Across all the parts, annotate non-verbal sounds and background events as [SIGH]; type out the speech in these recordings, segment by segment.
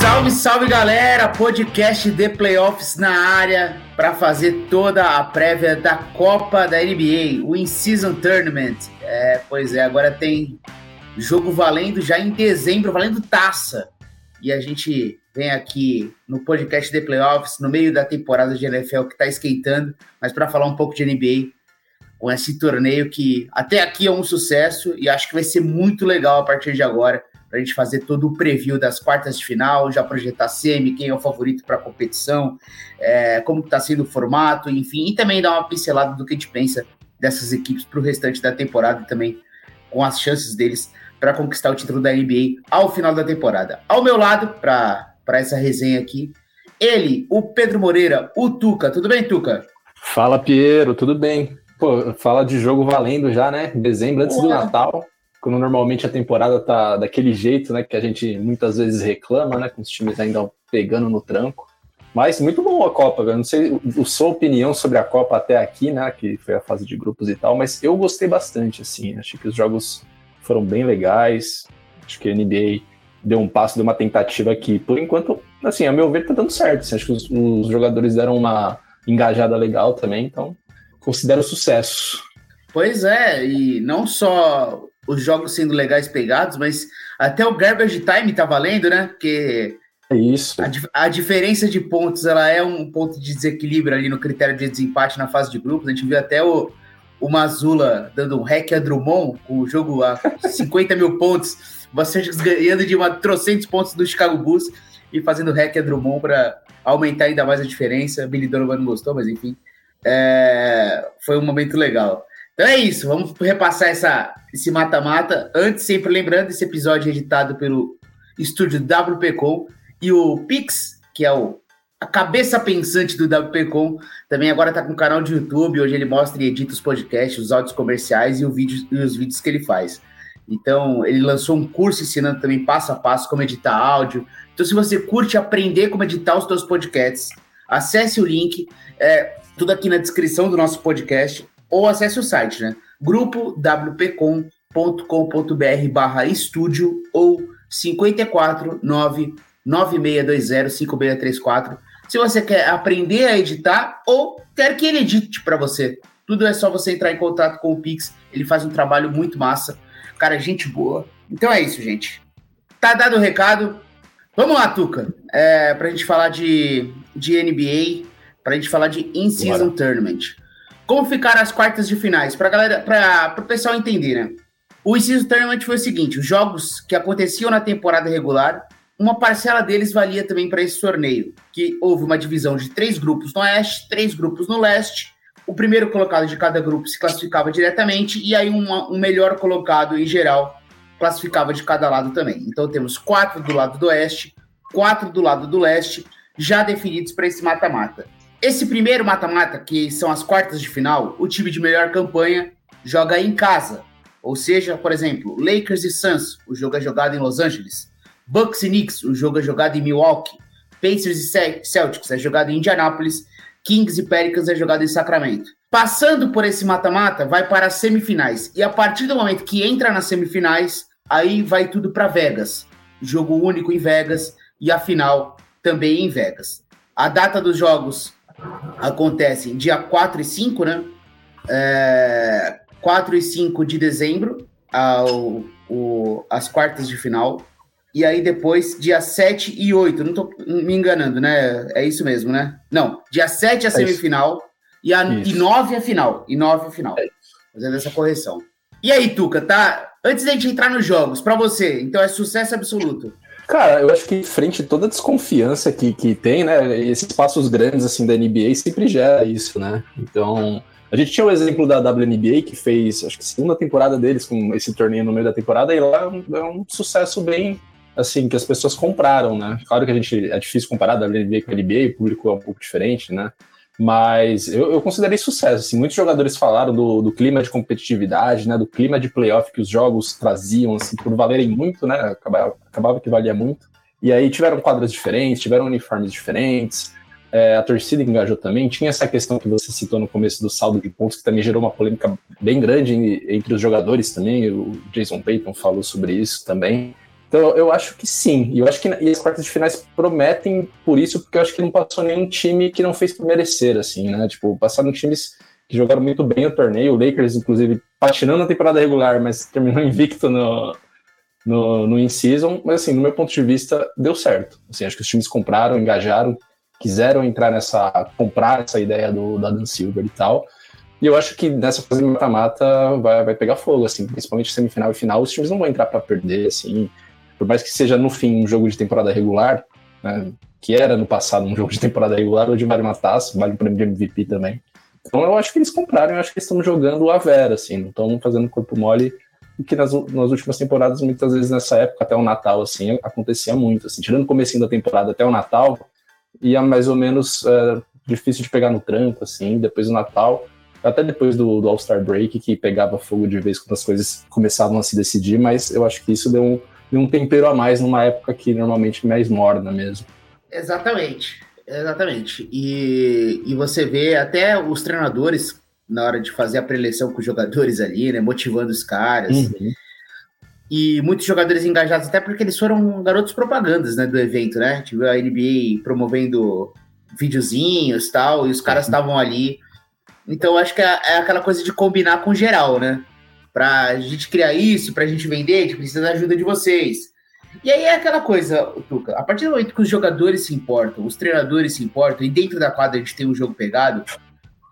Salve, salve galera! Podcast The Playoffs na área para fazer toda a prévia da Copa da NBA, o In-Season Tournament. É, pois é, agora tem jogo valendo já em dezembro, valendo taça. E a gente vem aqui no podcast The Playoffs, no meio da temporada de NFL que está esquentando, mas para falar um pouco de NBA, com esse torneio que até aqui é um sucesso e acho que vai ser muito legal a partir de agora para a gente fazer todo o preview das quartas de final, já projetar semi, quem é o favorito para a competição, é, como está sendo o formato, enfim, e também dar uma pincelada do que a gente pensa dessas equipes para o restante da temporada e também com as chances deles para conquistar o título da NBA ao final da temporada. Ao meu lado, para essa resenha aqui, ele, o Pedro Moreira, o Tuca. Tudo bem, Tuca? Fala, Piero, tudo bem? Pô, fala de jogo valendo já, né? Dezembro, antes do Natal quando normalmente a temporada tá daquele jeito, né, que a gente muitas vezes reclama, né, com os times ainda pegando no tranco. Mas muito bom a Copa, velho. Não sei a sua opinião sobre a Copa até aqui, né, que foi a fase de grupos e tal, mas eu gostei bastante, assim. Achei que os jogos foram bem legais. Acho que a NBA deu um passo, deu uma tentativa aqui. Por enquanto, assim, a meu ver, tá dando certo. Assim, acho que os, os jogadores deram uma engajada legal também, então considero sucesso. Pois é, e não só os jogos sendo legais pegados, mas até o garbage time tá valendo, né? Porque é isso. A, a, diferença de pontos ela é um ponto de desequilíbrio ali no critério de desempate na fase de grupos. A gente viu até o, o Mazula dando um hack a Drummond, com o jogo a [LAUGHS] 50 mil pontos, bastante ganhando de uma trocentos pontos do Chicago Bulls e fazendo hack a Drummond para aumentar ainda mais a diferença. Billy Donovan não gostou, mas enfim. É, foi um momento legal. Então é isso, vamos repassar essa, esse mata-mata. Antes, sempre lembrando, esse episódio é editado pelo estúdio WPcom e o Pix, que é o, a cabeça pensante do WPcom, também agora está com um canal de YouTube, onde ele mostra e edita os podcasts, os áudios comerciais e, o vídeo, e os vídeos que ele faz. Então, ele lançou um curso ensinando também passo a passo como editar áudio. Então, se você curte aprender como editar os seus podcasts, acesse o link, é, tudo aqui na descrição do nosso podcast ou acesse o site, né? grupo wpcom.com.br barra estúdio ou 54 5634 se você quer aprender a editar ou quer que ele edite para você. Tudo é só você entrar em contato com o Pix, ele faz um trabalho muito massa. Cara, é gente boa. Então é isso, gente. Tá dado o recado. Vamos lá, Tuca. É, pra gente falar de, de NBA, pra gente falar de In-Season Tournament. Como ficaram as quartas de finais? Para galera, para o pessoal entender, né? O inciso tournament foi o seguinte: os jogos que aconteciam na temporada regular, uma parcela deles valia também para esse torneio, que houve uma divisão de três grupos no oeste, três grupos no leste. O primeiro colocado de cada grupo se classificava diretamente e aí uma, um melhor colocado em geral classificava de cada lado também. Então temos quatro do lado do oeste, quatro do lado do leste, já definidos para esse mata-mata. Esse primeiro mata-mata, que são as quartas de final, o time de melhor campanha joga em casa. Ou seja, por exemplo, Lakers e Suns, o jogo é jogado em Los Angeles. Bucks e Knicks, o jogo é jogado em Milwaukee. Pacers e Celtics é jogado em Indianapolis. Kings e Pelicans é jogado em Sacramento. Passando por esse mata-mata, vai para as semifinais. E a partir do momento que entra nas semifinais, aí vai tudo para Vegas. Jogo único em Vegas e a final também em Vegas. A data dos jogos acontecem dia 4 e 5, né? É, 4 e 5 de dezembro, ao, o, as quartas de final. E aí depois, dia 7 e 8, não tô me enganando, né? É isso mesmo, né? Não, dia 7 a é semifinal e, a, e 9 a final. E 9 a final. É Fazendo essa correção. E aí, Tuca, tá? Antes da gente entrar nos jogos, para você, então é sucesso absoluto. Cara, eu acho que frente a toda a desconfiança que, que tem, né? Esses passos grandes assim da NBA sempre gera isso, né? Então, a gente tinha o exemplo da WNBA que fez, acho que segunda temporada deles com esse torneio no meio da temporada e lá é um, é um sucesso bem assim que as pessoas compraram, né? Claro que a gente é difícil comparar a WNBA com a NBA, o público é um pouco diferente, né? Mas eu, eu considerei sucesso. Assim, muitos jogadores falaram do, do, clima de competitividade, né, do clima de playoff que os jogos traziam, assim, por valerem muito, né? Acabava, acabava que valia muito. E aí tiveram quadras diferentes, tiveram uniformes diferentes. É, a torcida engajou também. Tinha essa questão que você citou no começo do saldo de pontos, que também gerou uma polêmica bem grande entre os jogadores também. O Jason Payton falou sobre isso também. Então eu acho que sim. E eu acho que e as quartas de finais prometem por isso, porque eu acho que não passou nenhum time que não fez por merecer, assim, né? Tipo, passaram times que jogaram muito bem o torneio. O Lakers, inclusive, patinando na temporada regular, mas terminou [LAUGHS] invicto no, no, no in-season. Mas, assim, no meu ponto de vista, deu certo. Assim, acho que os times compraram, engajaram, quiseram entrar nessa. comprar essa ideia do, do Adam Silver e tal. E eu acho que nessa fase de mata-mata vai, vai pegar fogo, assim, principalmente semifinal e final. Os times não vão entrar para perder, assim por mais que seja no fim um jogo de temporada regular, né, que era no passado um jogo de temporada regular, hoje vale uma taça, vale um prêmio de MVP também. Então eu acho que eles compraram, eu acho que eles estão jogando a vera, assim, não estão fazendo corpo mole, o que nas, nas últimas temporadas, muitas vezes nessa época, até o Natal, assim, acontecia muito, assim, tirando o comecinho da temporada até o Natal, ia mais ou menos é, difícil de pegar no tranco, assim, depois do Natal, até depois do, do All-Star Break, que pegava fogo de vez quando as coisas começavam a se decidir, mas eu acho que isso deu um e um tempero a mais numa época que normalmente é mais morna mesmo. Exatamente, exatamente. E, e você vê até os treinadores na hora de fazer a preleção com os jogadores ali, né, motivando os caras. Uhum. E muitos jogadores engajados, até porque eles foram garotos propagandas, né, do evento, né? Tive a NBA promovendo videozinhos tal, e os caras uhum. estavam ali. Então, acho que é, é aquela coisa de combinar com geral, né? Para a gente criar isso, para a gente vender, a gente precisa da ajuda de vocês. E aí é aquela coisa, Tuca, a partir do momento que os jogadores se importam, os treinadores se importam, e dentro da quadra a gente tem um jogo pegado,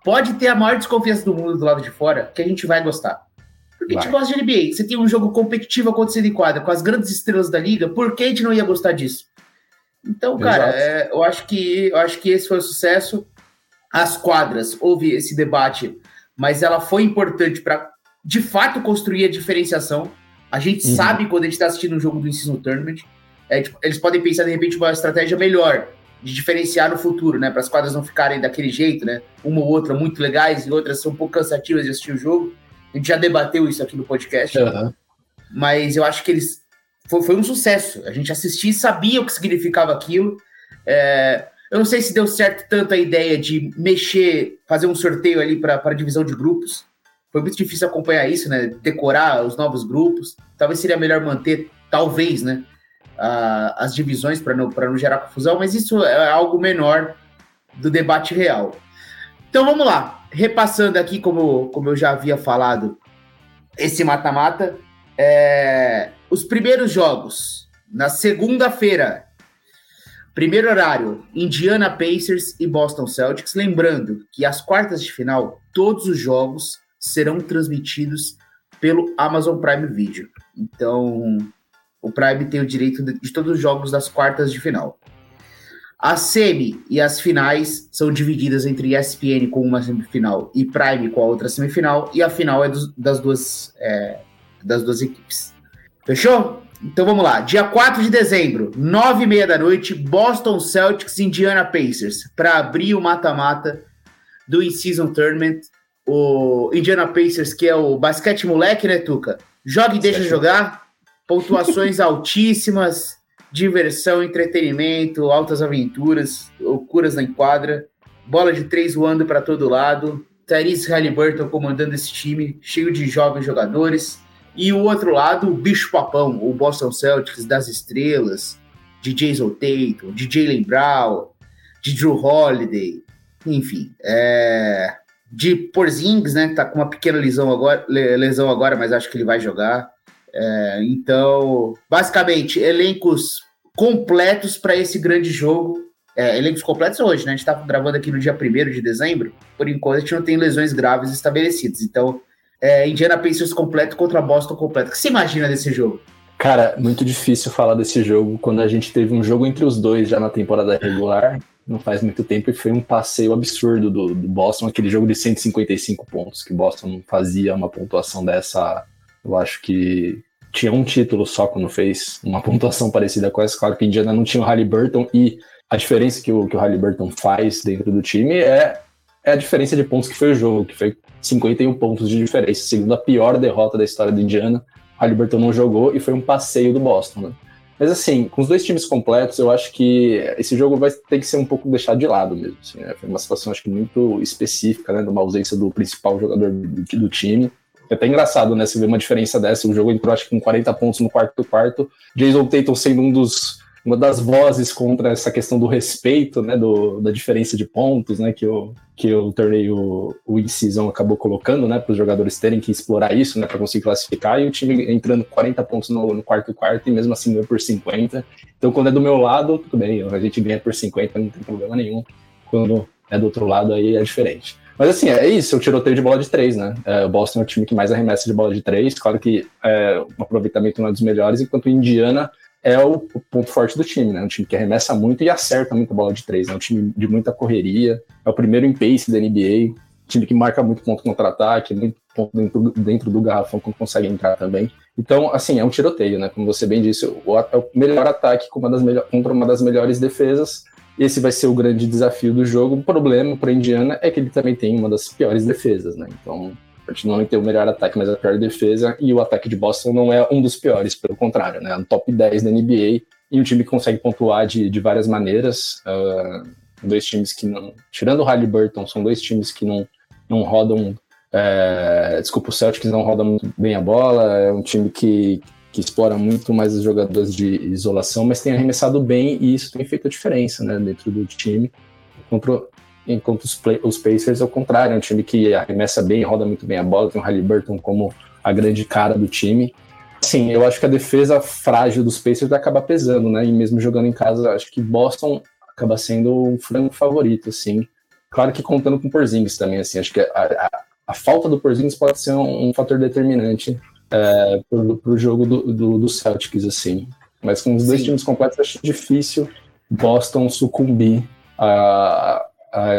pode ter a maior desconfiança do mundo do lado de fora, que a gente vai gostar. Porque vai. a gente gosta de NBA. Você tem um jogo competitivo acontecendo em quadra com as grandes estrelas da liga, por que a gente não ia gostar disso? Então, cara, é, eu, acho que, eu acho que esse foi o sucesso. As quadras, houve esse debate, mas ela foi importante para de fato construir a diferenciação. A gente uhum. sabe quando a gente está assistindo um jogo do Ensino Tournament. É, tipo, eles podem pensar, de repente, uma estratégia melhor de diferenciar no futuro, né? Para as quadras não ficarem daquele jeito, né? Uma ou outra muito legais e outras são um pouco cansativas de assistir o jogo. A gente já debateu isso aqui no podcast. Uhum. Mas eu acho que eles. Foi, foi, um sucesso. A gente assistia e sabia o que significava aquilo. É, eu não sei se deu certo tanto a ideia de mexer, fazer um sorteio ali para a divisão de grupos foi muito difícil acompanhar isso, né? Decorar os novos grupos. Talvez seria melhor manter, talvez, né? As divisões para não, não gerar confusão, mas isso é algo menor do debate real. Então vamos lá. Repassando aqui, como, como eu já havia falado, esse mata-mata. É, os primeiros jogos, na segunda-feira, primeiro horário, Indiana Pacers e Boston Celtics. Lembrando que as quartas de final, todos os jogos serão transmitidos pelo Amazon Prime Video. Então, o Prime tem o direito de, todos os jogos das quartas de final. A semi e as finais são divididas entre ESPN com uma semifinal e Prime com a outra semifinal, e a final é dos, das, duas, é, das duas equipes. Fechou? Então vamos lá. Dia 4 de dezembro, 9 e meia da noite, Boston Celtics Indiana Pacers, para abrir o mata-mata do In-Season Tournament o Indiana Pacers, que é o basquete moleque, né, Tuca? Joga e deixa jogar, pontuações [LAUGHS] altíssimas, diversão, entretenimento, altas aventuras, loucuras na enquadra, bola de três voando para todo lado, Tyrese Halliburton comandando esse time, cheio de jovens jogadores, e o outro lado, o bicho papão, o Boston Celtics das estrelas, de Jason Tatum, de Jalen Brown, de Drew Holiday, enfim, é de Porzingis, né? Tá com uma pequena lesão agora, lesão agora, mas acho que ele vai jogar. É, então, basicamente, elencos completos para esse grande jogo. É, elencos completos hoje, né? A gente tá gravando aqui no dia 1 de dezembro. Por enquanto, a gente não tem lesões graves estabelecidas. Então, é, Indiana Pacers completo contra Boston completo. O que você imagina desse jogo? Cara, muito difícil falar desse jogo quando a gente teve um jogo entre os dois já na temporada regular não faz muito tempo e foi um passeio absurdo do, do Boston, aquele jogo de 155 pontos, que Boston fazia uma pontuação dessa, eu acho que tinha um título só quando fez uma [LAUGHS] pontuação parecida com essa, claro que Indiana não tinha o Halliburton e a diferença que o, que o Halliburton faz dentro do time é é a diferença de pontos que foi o jogo, que foi 51 pontos de diferença, segundo a pior derrota da história do Indiana. Halliburton não jogou e foi um passeio do Boston, né? Mas assim, com os dois times completos, eu acho que esse jogo vai ter que ser um pouco deixado de lado mesmo. Assim, né? Foi uma situação, acho que, muito específica, né? De uma ausência do principal jogador do, do time. É até engraçado, né? Você ver uma diferença dessa. O jogo entrou, acho que, com 40 pontos no quarto quarto. Jason Tatum sendo um dos uma das vozes contra essa questão do respeito, né, do, da diferença de pontos, né, que o, que o torneio o in-season acabou colocando, né, para os jogadores terem que explorar isso, né, para conseguir classificar, e o time entrando 40 pontos no, no quarto quarto e mesmo assim ganhou por 50. Então, quando é do meu lado, tudo bem, a gente ganha por 50, não tem problema nenhum. Quando é do outro lado, aí é diferente. Mas assim, é isso, o tiroteio de bola de três, né? É, o Boston é o time que mais arremessa de bola de três, claro que é, o aproveitamento não é dos melhores, enquanto Indiana é o, ponto forte do time, né? Um time que arremessa muito e acerta muito bola de três, é né? um time de muita correria, é o primeiro em pace da NBA, time que marca muito ponto contra-ataque, muito ponto dentro, dentro do garrafão quando consegue entrar também. Então, assim, é um tiroteio, né? Como você bem disse, o, é o melhor ataque uma das melhor, contra uma das melhores defesas. Esse vai ser o grande desafio do jogo. O problema para Indiana é que ele também tem uma das piores defesas, né? Então, Continua em ter o melhor ataque, mas a pior defesa, e o ataque de Boston não é um dos piores, pelo contrário, né? É um top 10 da NBA e um time que consegue pontuar de, de várias maneiras. Uh, dois times que não. Tirando o Halliburton, são dois times que não, não rodam. É, desculpa, o Celtics não roda muito bem a bola, é um time que, que explora muito mais os jogadores de isolação, mas tem arremessado bem e isso tem feito a diferença né, dentro do time. Contra, enquanto os, play, os Pacers, ao contrário, é um time que arremessa bem, roda muito bem a bola, tem o Halliburton como a grande cara do time. Sim, eu acho que a defesa frágil dos Pacers vai acabar pesando, né? E mesmo jogando em casa, acho que Boston acaba sendo um frango favorito, assim. Claro que contando com o Porzingis também, assim, acho que a, a, a falta do Porzingis pode ser um, um fator determinante é, para o jogo do, do, do, Celtics, assim. Mas com os dois times completos, acho difícil Boston sucumbir a,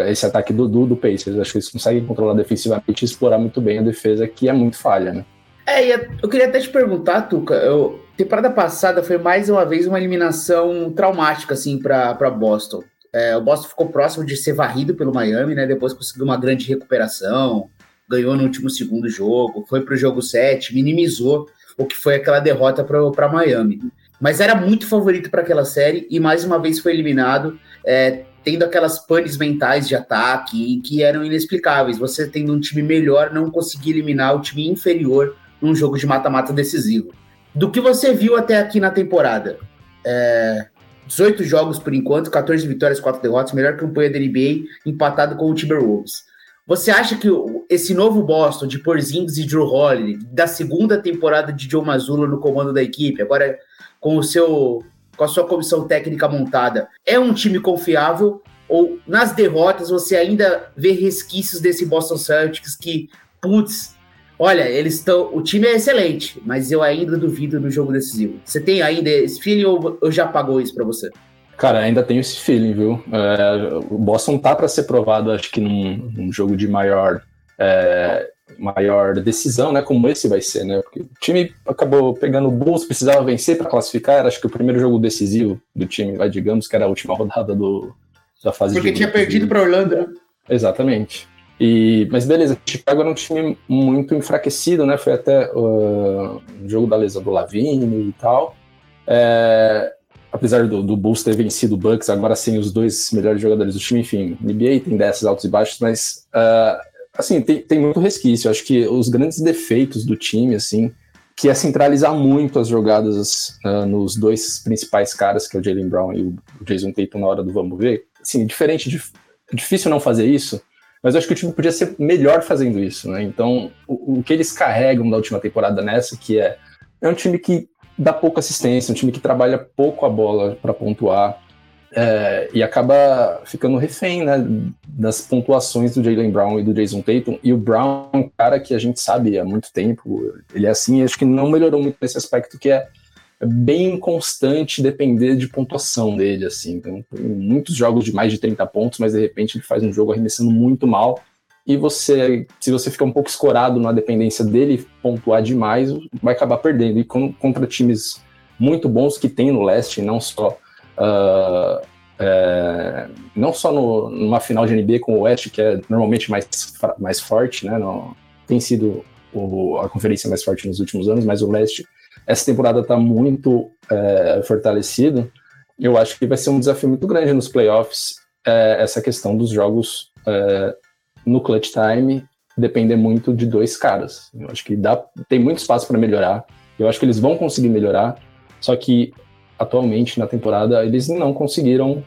esse ataque do, do, do Pacers. Acho que eles conseguem controlar defensivamente e explorar muito bem a defesa, que é muito falha, né? É, eu queria até te perguntar, Tuca, eu, temporada passada foi mais uma vez uma eliminação traumática, assim, para Boston. É, o Boston ficou próximo de ser varrido pelo Miami, né? Depois conseguiu uma grande recuperação, ganhou no último segundo jogo, foi para o jogo 7, minimizou o que foi aquela derrota para Miami. Mas era muito favorito para aquela série e mais uma vez foi eliminado. É, tendo aquelas panes mentais de ataque que eram inexplicáveis. Você tendo um time melhor, não conseguir eliminar o time inferior num jogo de mata-mata decisivo. Do que você viu até aqui na temporada, é, 18 jogos por enquanto, 14 vitórias, 4 derrotas, melhor campanha da NBA, empatado com o Timberwolves. Você acha que esse novo Boston de Porzingis e Drew Holiday, da segunda temporada de Joe Mazzulla no comando da equipe, agora com o seu com a sua comissão técnica montada, é um time confiável? Ou nas derrotas você ainda vê resquícios desse Boston Celtics que, putz, olha, eles estão. O time é excelente, mas eu ainda duvido no jogo decisivo. Você tem ainda esse feeling ou, ou já apagou isso para você? Cara, ainda tenho esse feeling, viu? É, o Boston tá para ser provado, acho que num, num jogo de maior é, maior decisão, né? Como esse vai ser, né? Porque o time acabou pegando o Bulls, precisava vencer para classificar. Era, acho que o primeiro jogo decisivo do time, vai, digamos que era a última rodada do, da fase Porque tinha perdido para Orlando, né? Exatamente. E, mas beleza, Chicago era um time muito enfraquecido, né? Foi até uh, o jogo da lesão do Lavigne e tal. É, apesar do, do Bulls ter vencido o Bucks, agora sem os dois melhores jogadores do time, enfim, NBA tem dessas altos e baixos, mas uh, assim, tem, tem muito resquício. Acho que os grandes defeitos do time, assim, que é centralizar muito as jogadas uh, nos dois principais caras, que é o Jalen Brown e o Jason Tatum na hora do vamos ver. Assim, diferente de difícil não fazer isso, mas eu acho que o time podia ser melhor fazendo isso, né? Então, o, o que eles carregam da última temporada nessa, que é é um time que dá pouca assistência, um time que trabalha pouco a bola para pontuar, é, e acaba ficando refém né, das pontuações do Jalen Brown e do Jason Tatum. E o Brown é um cara que a gente sabe há muito tempo, ele é assim, acho que não melhorou muito nesse aspecto, que é bem inconstante depender de pontuação dele. assim. Então, muitos jogos de mais de 30 pontos, mas de repente ele faz um jogo arremessando muito mal. E você, se você ficar um pouco escorado na dependência dele pontuar demais, vai acabar perdendo. E contra times muito bons que tem no leste, não só uh, é, não só no, numa final de NBA com o Oeste, que é normalmente mais, mais forte, né? No, tem sido o, a conferência mais forte nos últimos anos, mas o Leste, essa temporada está muito é, fortalecido. Eu acho que vai ser um desafio muito grande nos playoffs é, essa questão dos jogos é, no clutch time depender muito de dois caras. Eu acho que dá, tem muito espaço para melhorar. Eu acho que eles vão conseguir melhorar, só que atualmente na temporada eles não conseguiram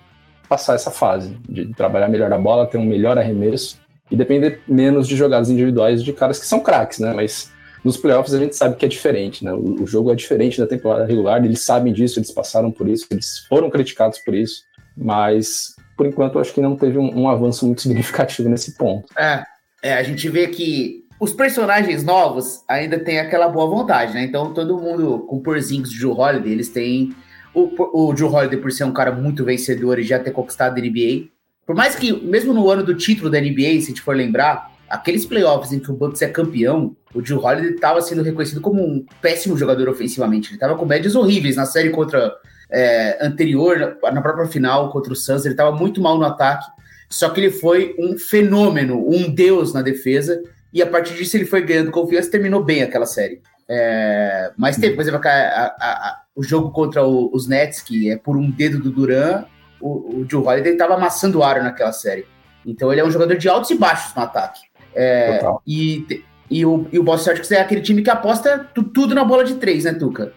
passar essa fase de trabalhar melhor a bola, ter um melhor arremesso e depender menos de jogadas individuais de caras que são craques, né? Mas nos playoffs a gente sabe que é diferente, né? O, jogo é diferente da temporada regular, eles sabem disso, eles passaram por isso, eles foram criticados por isso, mas por enquanto acho que não teve um, um avanço muito [LAUGHS] significativo nesse ponto. É, é, a gente vê que os personagens novos ainda têm aquela boa vontade, né? Então todo mundo com porzinhos de Joe Holiday, eles têm o, o Joe Holiday por ser um cara muito vencedor e já ter conquistado a NBA. Por mais que, mesmo no ano do título da NBA, se a gente for lembrar, aqueles playoffs em que o Bucks é campeão, o Joe Holiday estava sendo reconhecido como um péssimo jogador ofensivamente. Ele estava com médias horríveis na série contra é, anterior, na própria final contra o Suns, ele estava muito mal no ataque. Só que ele foi um fenômeno, um deus na defesa, e a partir disso ele foi ganhando confiança e terminou bem aquela série. É, mas teve, por exemplo, a, a, a, o jogo contra o, os Nets, que é por um dedo do Duran, o, o Joe Holiday estava amassando o aro naquela série. Então ele é um jogador de altos e baixos no ataque. É, e, e, o, e o Boston Celtics é aquele time que aposta tu, tudo na bola de três, né, Tuca?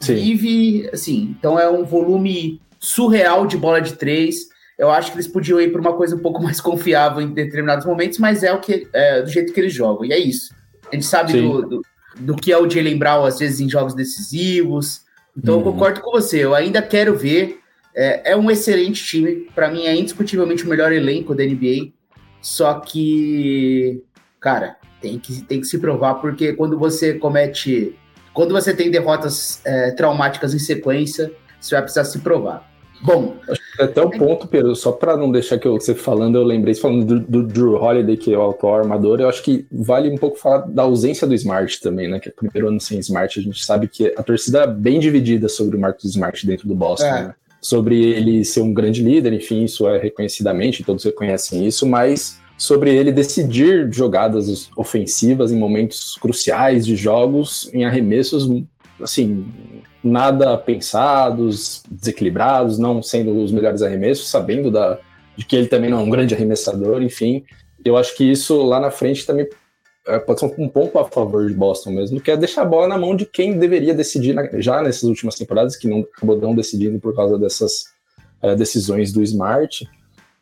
Sim. Vive, assim, então é um volume surreal de bola de três. Eu acho que eles podiam ir para uma coisa um pouco mais confiável em determinados momentos, mas é o que é, do jeito que eles jogam. E é isso. A gente sabe do, do, do, que é o Jalen Brown, às vezes, em jogos decisivos. Então, uhum. eu concordo com você. Eu ainda quero ver. É, é um excelente time. Para mim, é indiscutivelmente o melhor elenco da NBA. Só que, cara, tem que, tem que se provar, porque quando você comete. Quando você tem derrotas é, traumáticas em sequência, você vai precisar se provar. Bom. Até o ponto, Pedro, só para não deixar que eu, você falando, eu lembrei, falando do, do, Drew Holiday, que é o atual armador, eu acho que vale um pouco falar da ausência do Smart também, né? Que é o primeiro ano sem Smart, a gente sabe que a torcida é bem dividida sobre o Marcos Smart dentro do Boston, é. né? Sobre ele ser um grande líder, enfim, isso é reconhecidamente, todos reconhecem isso, mas sobre ele decidir jogadas ofensivas em momentos cruciais de jogos, em arremessos, assim, nada pensados, desequilibrados, não sendo os melhores arremessos, sabendo da, de que ele também não é um grande arremessador, enfim. Eu acho que isso lá na frente também é, pode ser um ponto a favor de Boston mesmo, que é deixar a bola na mão de quem deveria decidir na, já nessas últimas temporadas, que não acabou não decidindo por causa dessas é, decisões do Smart.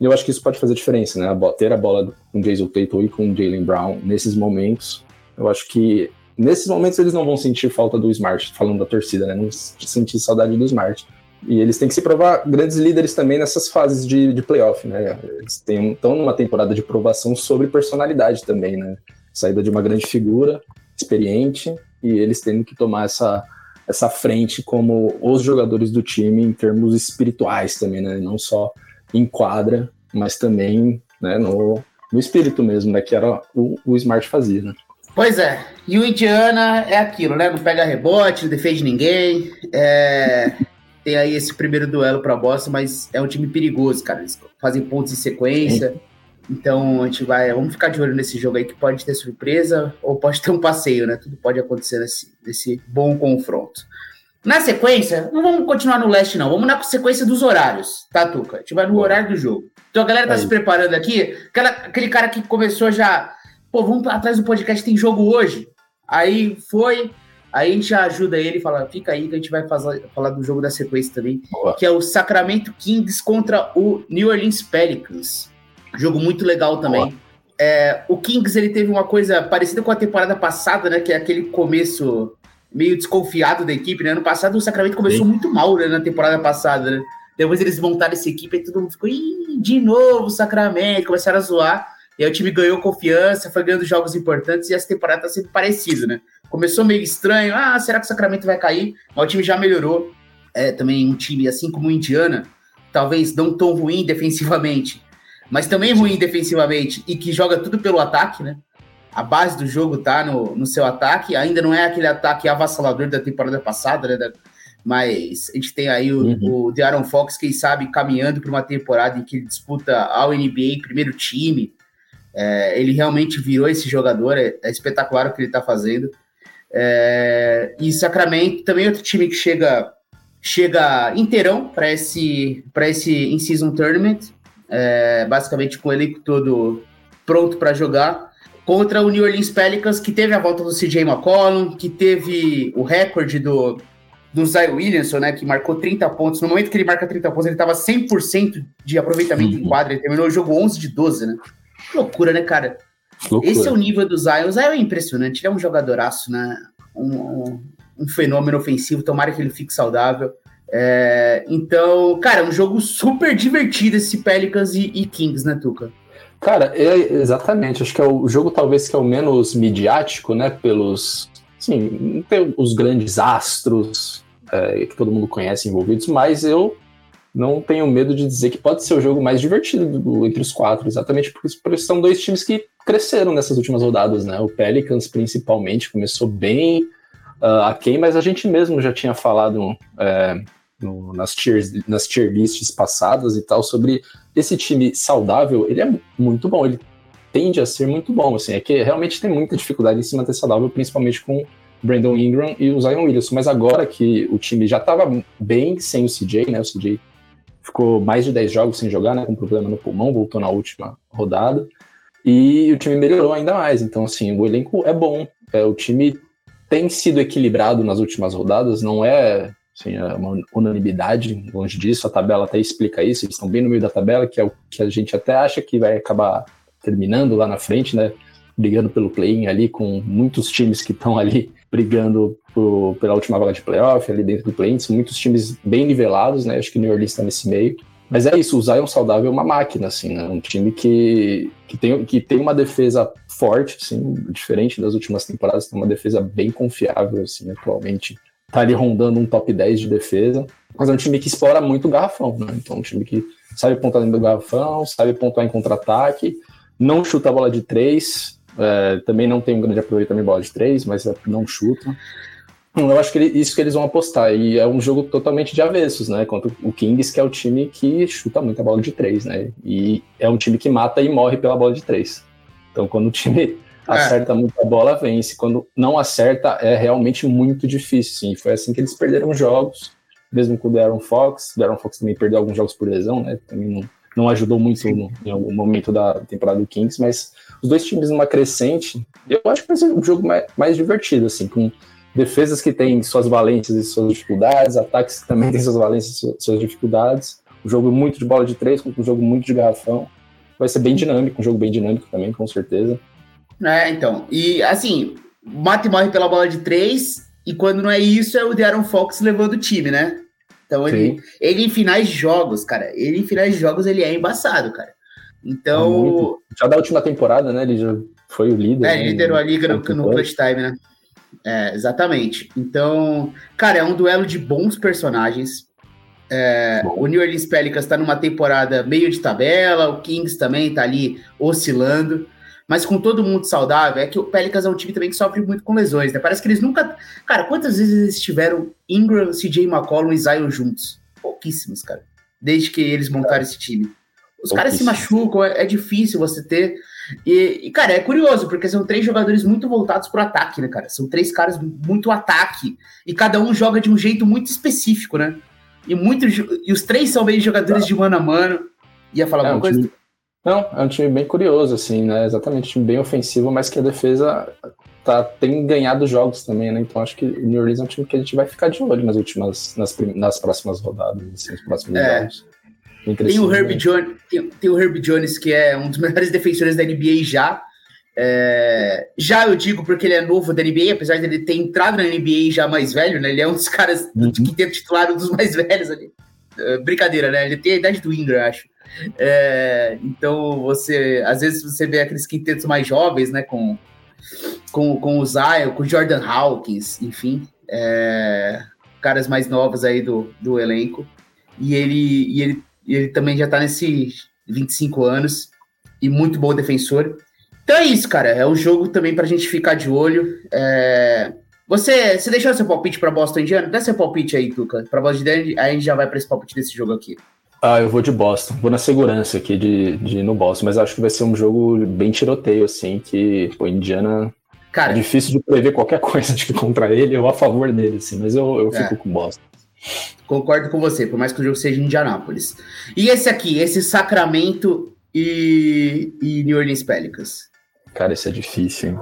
E eu acho que isso pode fazer diferença, né? ter a bola com Jason Tatum e com Jalen Brown nesses momentos. Eu acho que Nesses momentos eles não vão sentir falta do Smart, falando da torcida, né? Não sentir saudade do Smart. E eles têm que se provar grandes líderes também nessas fases de, de playoff, né? Eles estão numa temporada de provação sobre personalidade também, né? Saída de uma grande figura, experiente, e eles tendo que tomar essa, essa frente como os jogadores do time em termos espirituais também, né? Não só em quadra, mas também né, no, no espírito mesmo, né? Que era o, o Smart fazia, né? Pois é, e o Indiana é aquilo, né? Não pega rebote, não defende ninguém. É... Tem aí esse primeiro duelo para Boston, mas é um time perigoso, cara. Eles fazem pontos em sequência. Então a gente vai. Vamos ficar de olho nesse jogo aí que pode ter surpresa ou pode ter um passeio, né? Tudo pode acontecer nesse, nesse bom confronto. Na sequência, não vamos continuar no leste, não. Vamos na sequência dos horários, tá, Tuca? A gente vai no horário do jogo. Então a galera tá aí. se preparando aqui. Aquela, aquele cara que começou já pô, vamos atrás do podcast, tem jogo hoje. Aí foi, aí a gente ajuda ele, fala, fica aí que a gente vai fazer, falar do jogo da sequência também, Boa. que é o Sacramento Kings contra o New Orleans Pelicans. Jogo muito legal também. É, o Kings ele teve uma coisa parecida com a temporada passada, né? Que é aquele começo meio desconfiado da equipe, né? Ano passado o Sacramento começou Sim. muito mal né, na temporada passada, né? Depois eles montaram essa equipe e todo mundo ficou, Ih, de novo, Sacramento, começaram a zoar. E aí o time ganhou confiança, foi ganhando jogos importantes e essa temporada tá sendo parecida, né? Começou meio estranho, ah, será que o Sacramento vai cair? Mas o time já melhorou. É também um time, assim como o Indiana, talvez não tão ruim defensivamente, mas também ruim defensivamente e que joga tudo pelo ataque, né? A base do jogo tá no, no seu ataque, ainda não é aquele ataque avassalador da temporada passada, né? Da, Mas a gente tem aí o, uhum. o De'Aaron Fox, quem sabe, caminhando para uma temporada em que ele disputa ao NBA, primeiro time. É, ele realmente virou esse jogador, é, é espetacular o que ele está fazendo. É, e Sacramento também outro time que chega chega inteirão para esse para esse in-season tournament, é, basicamente com o elenco todo pronto para jogar contra o New Orleans Pelicans, que teve a volta do CJ McCollum, que teve o recorde do, do Zion Williamson, né, que marcou 30 pontos. No momento que ele marca 30 pontos, ele estava 100% de aproveitamento uhum. em quadra. Ele terminou o jogo 11 de 12, né? Loucura, né, cara? Loucura. Esse é o nível do Zion. O Zion é impressionante. Ele é um jogadoraço, né? Um, um, um fenômeno ofensivo. Tomara que ele fique saudável. É, então, cara, é um jogo super divertido esse Pelicans e, e Kings, né, Tuca? Cara, é, exatamente. Acho que é o jogo talvez que é o menos midiático, né? Pelos. Sim, os grandes astros é, que todo mundo conhece envolvidos, mas eu não tenho medo de dizer que pode ser o jogo mais divertido do, entre os quatro, exatamente porque, são dois times que cresceram nessas últimas rodadas, né? O Pelicans, principalmente, começou bem uh, aquém, mas a gente mesmo já tinha falado é, no, nas, tiers, nas tier lists passadas e tal, sobre esse time saudável, ele é muito bom, ele tende a ser muito bom, assim, é que realmente tem muita dificuldade em se manter saudável, principalmente com Brandon Ingram e o Zion Williamson, mas agora que o time já estava bem sem o CJ, né, o CJ ficou mais de 10 jogos sem jogar, né, com problema no pulmão, voltou na última rodada, e o time melhorou ainda mais, então, assim, o elenco é bom, é, o time tem sido equilibrado nas últimas rodadas, não é Assim, é uma unanimidade, longe disso, a tabela até explica isso, eles estão bem no meio da tabela, que é o que a gente até acha que vai acabar terminando lá na frente, né? Brigando pelo play-in ali, com muitos times que estão ali [LAUGHS] brigando pela última vaga de playoff, ali dentro do play-in, muitos times bem nivelados, né? Acho que o New Orleans está nesse meio. Mas é isso, o Zion saudável é uma máquina, assim, né? Um time que, que, tem, que tem uma defesa forte, assim, diferente das últimas temporadas, tem uma defesa bem confiável, assim, atualmente tá ali rondando um top 10 de defesa, mas é um time que explora muito o garrafão, né? Então, um time que sabe pontuar dentro do garrafão, sabe pontuar em contra-ataque, não chuta a bola de três, é, também não tem um grande aproveitamento em bola de três, mas é, não chuta. Eu acho que ele, isso que eles vão apostar, e é um jogo totalmente de avessos, né? Contra o Kings, que é o time que chuta muito a bola de três, né? E é um time que mata e morre pela bola de três. Então, quando o time [LAUGHS] é. acerta muito a bola, vence. Quando não acerta, é realmente muito difícil, sim. Foi assim que eles perderam jogos, mesmo com o Darren Fox. O Darren Fox também perdeu alguns jogos por lesão, né? Também não, não ajudou muito no, em algum momento da temporada do Kings, mas os dois times numa crescente, eu acho que vai ser um jogo mais, mais divertido, assim, com defesas que têm suas valências e suas dificuldades, ataques que também têm suas valências e suas dificuldades. Um jogo muito de bola de três, um jogo muito de garrafão. Vai ser bem dinâmico, um jogo bem dinâmico também, com certeza. É, então. E assim, mata e morre pela bola de três, e quando não é isso, é o De'Aaron Fox levando o time, né? Então ele, ele em finais de jogos, cara, ele em finais de jogos ele é embaçado, cara. Então. É já da última temporada, né? Ele já foi o líder. É, né, liderou a liga no, no clutch time, né? É, exatamente. Então, cara, é um duelo de bons personagens. É, o New Orleans Pelicans está numa temporada meio de tabela, o Kings também está ali oscilando mas com todo mundo saudável, é que o Pelicans é um time também que sofre muito com lesões, né? Parece que eles nunca. Cara, quantas vezes eles tiveram Ingram, CJ McCollum e Zion juntos? Pouquíssimos, cara. Desde que eles montaram esse time. Os caras se machucam, é, é, difícil você ter. E, e, cara, é curioso, porque são três jogadores muito voltados pro ataque, né, cara? São três caras muito ataque. E cada um joga de um jeito muito específico, né? E, muito, e os três são bem jogadores de mano a mano. Ia falar é, alguma coisa? Time não, é um time bem curioso, assim, né? Exatamente, um time bem ofensivo, mas que a defesa tá, tem ganhado jogos também, né? Então acho que o New Orleans é um time que a gente vai ficar de olho nas últimas, nas, nas próximas rodadas, assim, nos próximos é. jogos. Tem o, Herb Jones, tem, tem, o Herb Jones, que é um dos melhores [LAUGHS] defensores da NBA já. É, já eu digo porque ele é novo da NBA, apesar de ele ter entrado na NBA já mais velho, né? Ele é um dos [LAUGHS] caras uhum. que tem titular, um dos mais velhos ali. É, brincadeira, né? Ele tem a idade do Ingram, acho. É, então você, às vezes você vê aqueles quintetos mais jovens, né, com, com, com o Zion, com o Jordan Hawkins, enfim, é, caras mais novos aí do, do elenco. E ele, e ele, ele também já tá nesses 25 anos e muito bom defensor. Então é isso, cara. É um jogo também pra gente ficar de olho. É, Você, você deixou seu palpite para Boston Indiana? Dá seu palpite aí, Tuca. Para Boston Indiana, aí a gente já vai para esse palpite desse jogo aqui. Ah, eu vou de Boston. Vou na segurança aqui de, de ir no Boston, mas acho que vai ser um jogo bem tiroteio, assim, que o Indiana. Cara, é difícil de prever qualquer [LAUGHS] coisa de contra ele ou a favor dele, assim, mas eu, eu fico é. com Boston. Concordo com você, por mais que o jogo seja em Indianápolis. E esse aqui, esse Sacramento e, e New Orleans Pelicans? Cara, esse é difícil, hein?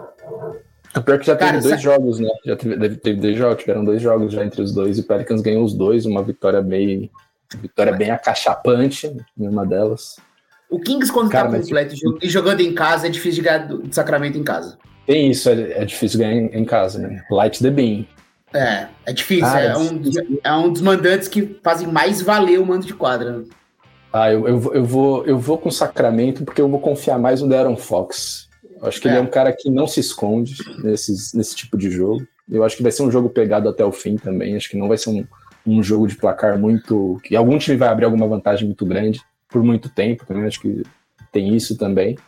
O pior que já Cara, teve dois jogos, né? Já teve, teve dois jogos, tiveram dois jogos já entre os dois e o Pelicans ganhou os dois, uma vitória bem Vitória bem acachapante, uma delas. O Kings, quando Cara, tá completo mas... e jogando em casa, é difícil de ganhar de Sacramento em casa. Tem isso, é, é difícil ganhar em, em, casa, né? Light the beam. É, é difícil. Ah, é, é, um, é um dos mandantes que fazem mais valer o mando de quadra. Ah, eu, eu, eu, vou, eu vou com Sacramento porque eu vou confiar mais no De'Aaron Fox. Eu acho que é. ele é um cara que não se esconde nesses, nesse tipo de jogo. Eu acho que vai ser um jogo pegado até o fim também. Acho que não vai ser um, um jogo de placar muito. que algum time vai abrir alguma vantagem muito grande por muito tempo também. Acho que tem isso também.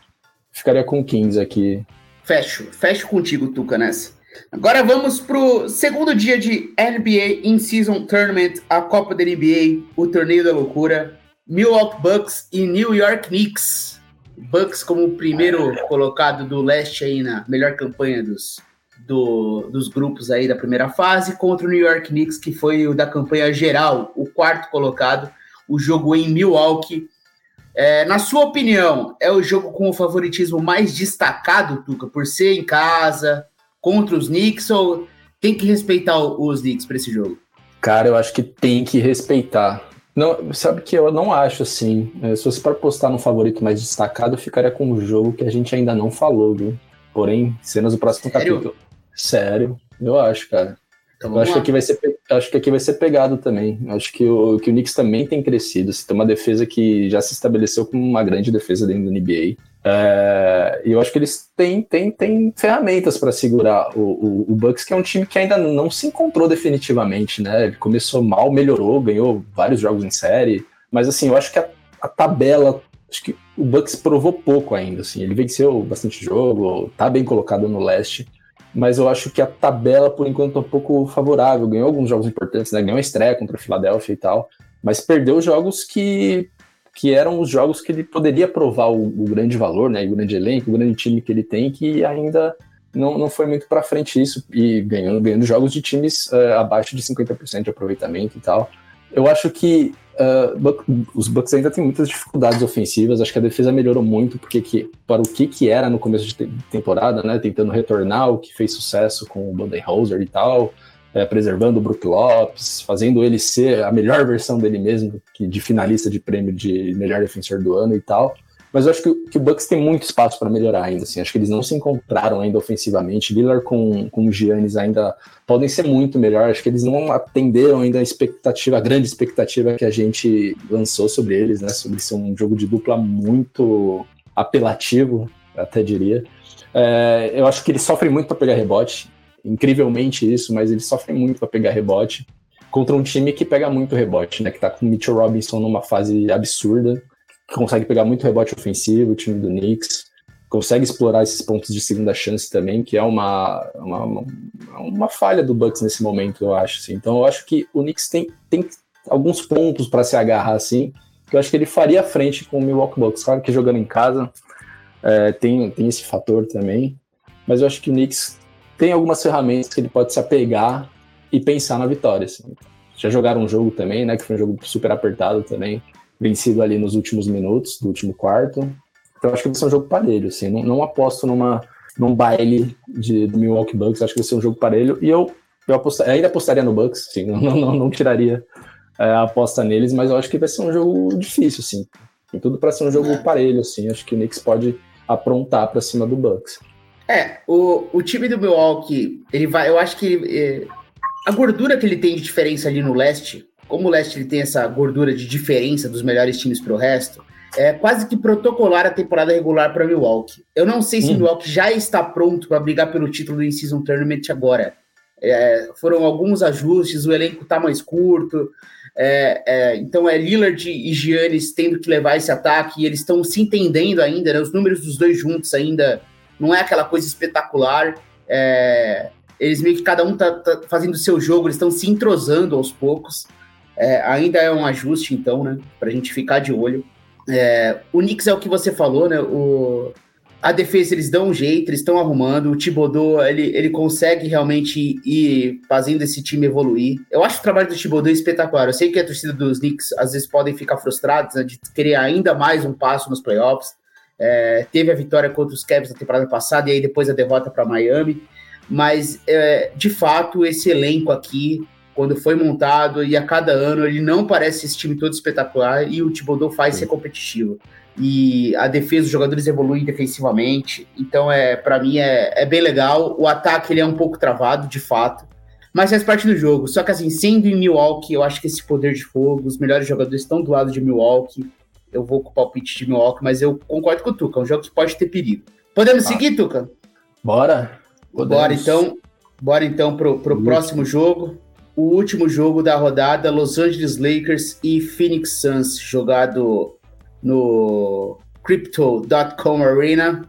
Ficaria com 15 aqui. Fecho, fecho contigo, Tuca, nessa. Agora vamos pro segundo dia de NBA In-Season Tournament, a Copa da NBA, o torneio da loucura. Milwaukee Bucks e New York Knicks. Bucks como o primeiro colocado do leste aí na melhor campanha dos do, dos grupos aí da primeira fase contra o New York Knicks, que foi o da campanha geral, o quarto colocado, o jogo em Milwaukee. É, na sua opinião, é o jogo com o favoritismo mais destacado, Tuca, por ser em casa, contra os Knicks, ou tem que respeitar os Knicks para esse jogo? Cara, eu acho que tem que respeitar. Não, sabe que eu não acho assim. É, se fosse para postar no favorito mais destacado, eu ficaria com um jogo que a gente ainda não falou, viu? Porém, cenas do próximo Sério? capítulo. Sério, eu acho, cara. Então, eu acho que, aqui vai ser, acho que aqui vai ser pegado também. Acho que o, que o Knicks também tem crescido. Se tem uma defesa que já se estabeleceu como uma grande defesa dentro do NBA. É, e eu acho que eles têm, têm, têm ferramentas para segurar o, o, o, Bucks, que é um time que ainda não se encontrou definitivamente, né? Ele começou mal, melhorou, ganhou vários jogos em série. Mas assim, eu acho que a, a tabela acho que o Bucks provou pouco ainda, assim, ele venceu bastante jogo, tá bem colocado no leste, mas eu acho que a tabela, por enquanto, é um pouco favorável. Ganhou alguns jogos importantes, né? Ganhou a estreia contra a Filadélfia e tal, mas perdeu jogos que, que eram os jogos que ele poderia provar o, o grande valor, né? O grande elenco, o grande time que ele tem, que ainda não, não foi muito para frente isso, e ganhando, ganhando jogos de times uh, abaixo de 50% de aproveitamento e tal. Eu acho que uh, os Bucks ainda têm muitas dificuldades ofensivas. Acho que a defesa melhorou muito, porque que, para o que, que era no começo de temporada, né? Tentando retornar o que fez sucesso com o Budenholzer e tal, é, preservando o Brook Lopes, fazendo ele ser a melhor versão dele mesmo, que de finalista de prêmio de melhor defensor do ano e tal. Mas eu acho que, que o Bucks tem muito espaço para melhorar ainda. Assim. Acho que eles não se encontraram ainda ofensivamente. Lillard com, com o Giannis ainda podem ser muito melhor. Acho que eles não atenderam ainda a expectativa, a grande expectativa que a gente lançou sobre eles, né? Sobre ser um jogo de dupla muito apelativo, até diria. É, eu acho que eles sofrem muito para pegar rebote. Incrivelmente isso, mas eles sofrem muito para pegar rebote contra um time que pega muito rebote, né? Que tá com o Mitchell Robinson numa fase absurda consegue pegar muito rebote ofensivo, o time do Knicks, consegue explorar esses pontos de segunda chance também, que é uma, uma, uma falha do Bucks nesse momento, eu acho. Assim. Então eu acho que o Knicks tem, tem alguns pontos para se agarrar assim, que eu acho que ele faria frente com o Milwaukee Bucks. Claro que jogando em casa é, tem, tem esse fator também, mas eu acho que o Knicks tem algumas ferramentas que ele pode se apegar e pensar na vitória. Assim. Já jogaram um jogo também, né? Que foi um jogo super apertado também vencido ali nos últimos minutos do último quarto. Então acho que vai ser um jogo parelho, assim. Não, não aposto numa, num baile de, do Milwaukee Bucks, acho que vai ser um jogo parelho. E eu, eu ainda apostaria no Bucks, sim, [LAUGHS] não, não, não tiraria é, a aposta neles, mas eu acho que vai ser um jogo difícil, assim. Tem tudo para ser um jogo é. parelho, assim. Acho que o Knicks pode aprontar para cima do Bucks. É, o, o time do Milwaukee, ele vai, eu acho que é, a gordura que ele tem de diferença ali no leste como o Leste ele tem essa gordura de diferença dos melhores times para o resto, é quase que protocolar a temporada regular para Milwaukee. Eu não sei se hum. Milwaukee já está pronto para brigar pelo título do In-Season Tournament agora. É, foram alguns ajustes, o elenco está mais curto, é, é, então é Lillard e Giannis tendo que levar esse ataque, e eles estão se entendendo ainda, né? os números dos dois juntos ainda não é aquela coisa espetacular. É, eles meio que cada um tá, tá fazendo o seu jogo, eles estão se entrosando aos poucos. É, ainda é um ajuste, então, né? Pra gente ficar de olho. É, o Knicks é o que você falou, né? O, a defesa eles dão um jeito, eles estão arrumando. O Thibodeau, ele, ele consegue realmente ir fazendo esse time evoluir. Eu acho o trabalho do Thibodeau espetacular. Eu sei que a torcida dos Knicks às vezes podem ficar frustrados né, de querer ainda mais um passo nos playoffs. É, teve a vitória contra os Cavs na temporada passada e aí depois a derrota para Miami. Mas, é, de fato, esse elenco aqui, quando foi montado e a cada ano, ele não parece esse time todo espetacular e o Thibodeau faz Sim. ser competitivo e a defesa, os jogadores evoluem defensivamente. Então, é para mim, é, é bem legal. O ataque ele é um pouco travado, de fato, mas faz parte do jogo. Só que, assim, sendo em Milwaukee, eu acho que esse poder de fogo, os melhores jogadores estão do lado de Milwaukee. Eu vou com o palpite de Milwaukee, mas eu concordo com o Tuca. É um jogo que pode ter perigo. Podemos ah. seguir, Tuca? Bora. Podemos. Bora então. Bora então pro, pro próximo jogo. O último jogo da rodada, Los Angeles Lakers e Phoenix Suns, jogado no Crypto.com Arena.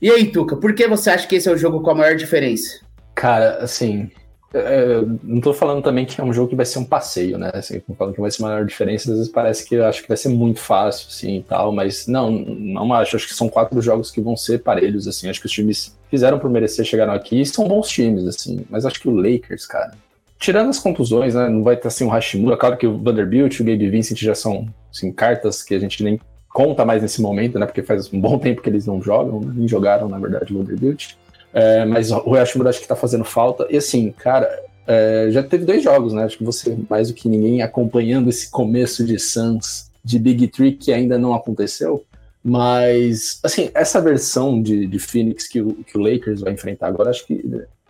E aí, Tuca, por que você acha que esse é o jogo com a maior diferença? Cara, assim, é, não tô falando também que é um jogo que vai ser um passeio, né? Assim, falando que vai ser a maior diferença, às vezes parece que eu acho que vai ser muito fácil, assim, e tal, mas não, não acho. Acho que são quatro jogos que vão ser parelhos, assim. Acho que os times fizeram por merecer, chegaram aqui e são bons times, assim. Mas acho que o Lakers, cara, tirando as contusões, né? Não vai ter assim o Hashimura, claro que o Vanderbilt e o Gabe Vincent já são assim, cartas que a gente nem conta mais nesse momento, né? Porque faz um bom tempo que eles não jogam, nem jogaram, na verdade, o Vanderbilt. É, mas o Hashimura acho que tá fazendo falta. E assim, cara, é, já teve dois jogos, né? Acho que você, mais do que ninguém, acompanhando esse começo de Suns, de Big Three, que ainda não aconteceu. Mas, assim, essa versão de, de Phoenix que o, que o Lakers vai enfrentar agora, acho que